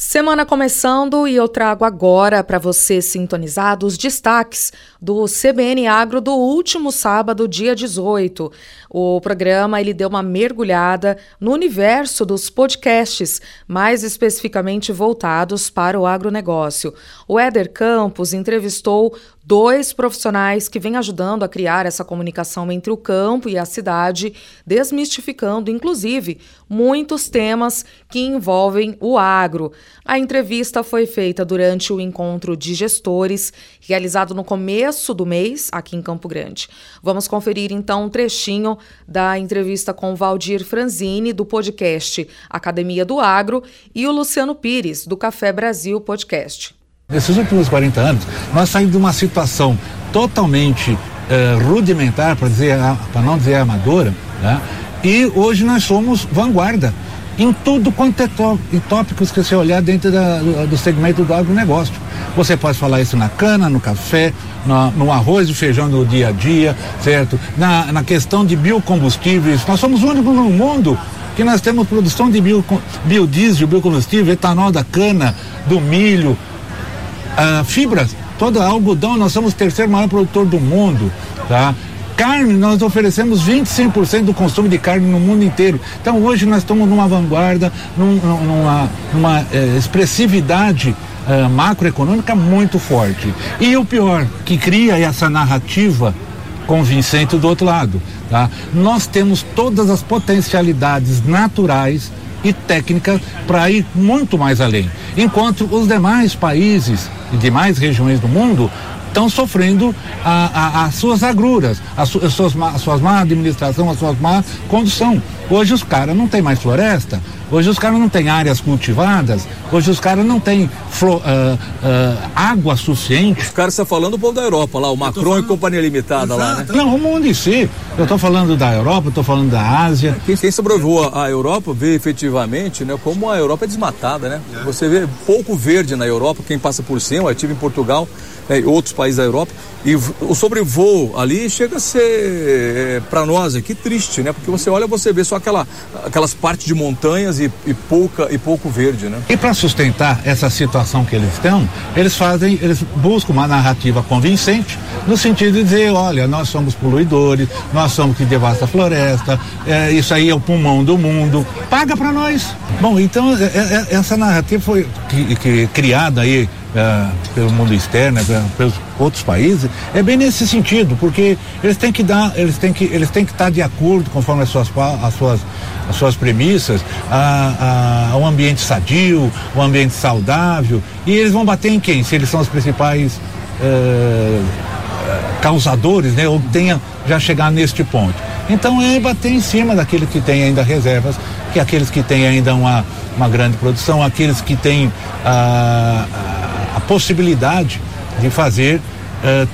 Semana começando e eu trago agora para você sintonizar os destaques do CBN Agro do último sábado, dia 18. O programa ele deu uma mergulhada no universo dos podcasts, mais especificamente voltados para o agronegócio. O Éder Campos entrevistou dois profissionais que vêm ajudando a criar essa comunicação entre o campo e a cidade, desmistificando, inclusive, muitos temas que envolvem o agro. A entrevista foi feita durante o encontro de gestores, realizado no começo do mês, aqui em Campo Grande. Vamos conferir então um trechinho da entrevista com Valdir Franzini, do podcast Academia do Agro, e o Luciano Pires, do Café Brasil Podcast. Nesses últimos 40 anos, nós saímos de uma situação totalmente eh, rudimentar, para não dizer amadora, né? e hoje nós somos vanguarda em tudo quanto é tópicos que você olhar dentro da, do, do, segmento do agronegócio. Você pode falar isso na cana, no café, no, arroz e feijão no dia a dia, certo? Na, na questão de biocombustíveis, nós somos o único no mundo que nós temos produção de bio, biodiesel, biocombustível, etanol da cana, do milho, ah, fibras, todo algodão, nós somos o terceiro maior produtor do mundo, tá? Carne, nós oferecemos 25% do consumo de carne no mundo inteiro. Então hoje nós estamos numa vanguarda, num, numa, numa eh, expressividade eh, macroeconômica muito forte. E o pior, que cria essa narrativa convincente do outro lado. Tá? Nós temos todas as potencialidades naturais e técnicas para ir muito mais além. Enquanto os demais países e demais regiões do mundo estão sofrendo a, a, as suas agruras, as, as, suas, a suas má administração, a sua má condução. Hoje os caras não têm mais floresta, hoje os caras não têm áreas cultivadas, hoje os caras não têm uh, uh, água suficiente. Os caras estão falando do povo da Europa lá, o Macron falando... e Companhia Limitada Exato. lá, né? Não, o mundo em si. Eu estou falando da Europa, estou falando da Ásia. Quem, quem sobrevoa a Europa vê efetivamente né, como a Europa é desmatada, né? É. Você vê pouco verde na Europa, quem passa por cima, eu estive em Portugal, né, outros países da Europa, e o sobrevoo ali chega a ser, é, para nós aqui, triste, né? Porque você olha, você vê só aquela, aquelas partes de montanhas e, e pouca, e pouco verde, né? E para sustentar essa situação que eles estão, eles fazem, eles buscam uma narrativa convincente, no sentido de dizer, olha, nós somos poluidores, nós somos que devasta a floresta, é, isso aí é o pulmão do mundo, paga para nós. Bom, então é, é, essa narrativa foi que, que criada aí é, pelo mundo externo, é, pelos outros países, é bem nesse sentido, porque eles têm que dar, eles têm que, eles têm que estar de acordo conforme as suas, as suas, as suas premissas, a, a, um ambiente sadio, um ambiente saudável, e eles vão bater em quem? Se eles são os principais é, causadores, né? Ou tenha já chegar neste ponto. Então é bater em cima daqueles que têm ainda reservas, que aqueles que têm ainda uma, uma grande produção, aqueles que têm a, a, possibilidade de fazer uh,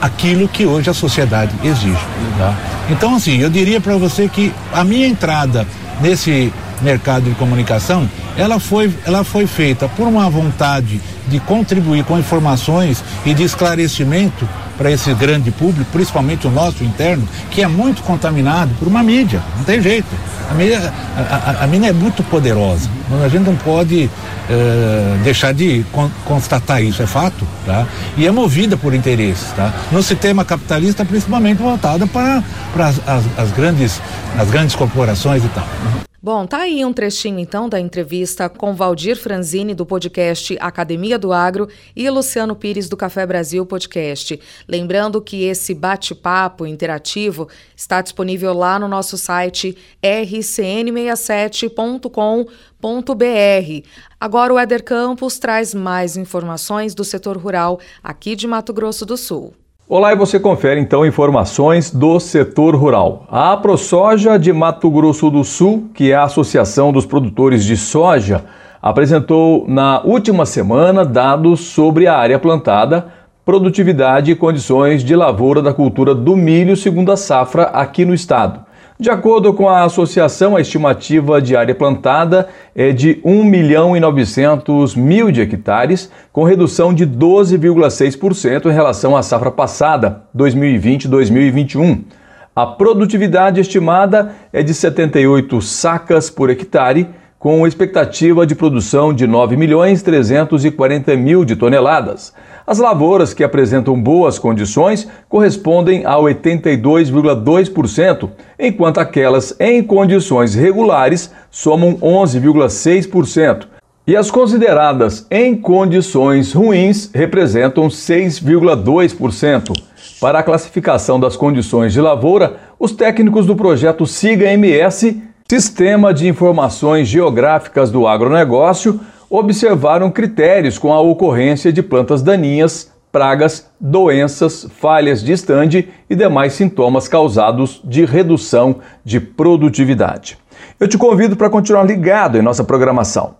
aquilo que hoje a sociedade exige. Tá? Então, assim, eu diria para você que a minha entrada nesse mercado de comunicação, ela foi, ela foi feita por uma vontade de contribuir com informações e de esclarecimento para esse grande público, principalmente o nosso interno, que é muito contaminado por uma mídia, não tem jeito. A mídia, a, a, a mídia é muito poderosa, a gente não pode uh, deixar de con constatar isso, é fato, tá? E é movida por interesses, tá? No sistema capitalista, principalmente voltada para, para as, as, as, grandes, as grandes corporações e tal. Bom, tá aí um trechinho então da entrevista com Valdir Franzini do podcast Academia do Agro e Luciano Pires do Café Brasil Podcast. Lembrando que esse bate-papo interativo está disponível lá no nosso site rcn67.com.br. Agora o Éder Campos traz mais informações do setor rural aqui de Mato Grosso do Sul. Olá, e você confere então informações do setor rural. A ProSoja de Mato Grosso do Sul, que é a Associação dos Produtores de Soja, apresentou na última semana dados sobre a área plantada, produtividade e condições de lavoura da cultura do milho segundo a safra aqui no estado. De acordo com a associação, a estimativa de área plantada é de 1 milhão e 900 mil de hectares, com redução de 12,6% em relação à safra passada, 2020-2021. A produtividade estimada é de 78 sacas por hectare, com expectativa de produção de 9 milhões 340 mil de toneladas. As lavouras que apresentam boas condições correspondem a 82,2%, enquanto aquelas em condições regulares somam 11,6%. E as consideradas em condições ruins representam 6,2%. Para a classificação das condições de lavoura, os técnicos do projeto SIGA-MS, Sistema de Informações Geográficas do Agronegócio, observaram critérios com a ocorrência de plantas daninhas, pragas, doenças, falhas de estande e demais sintomas causados de redução de produtividade. Eu te convido para continuar ligado em nossa programação.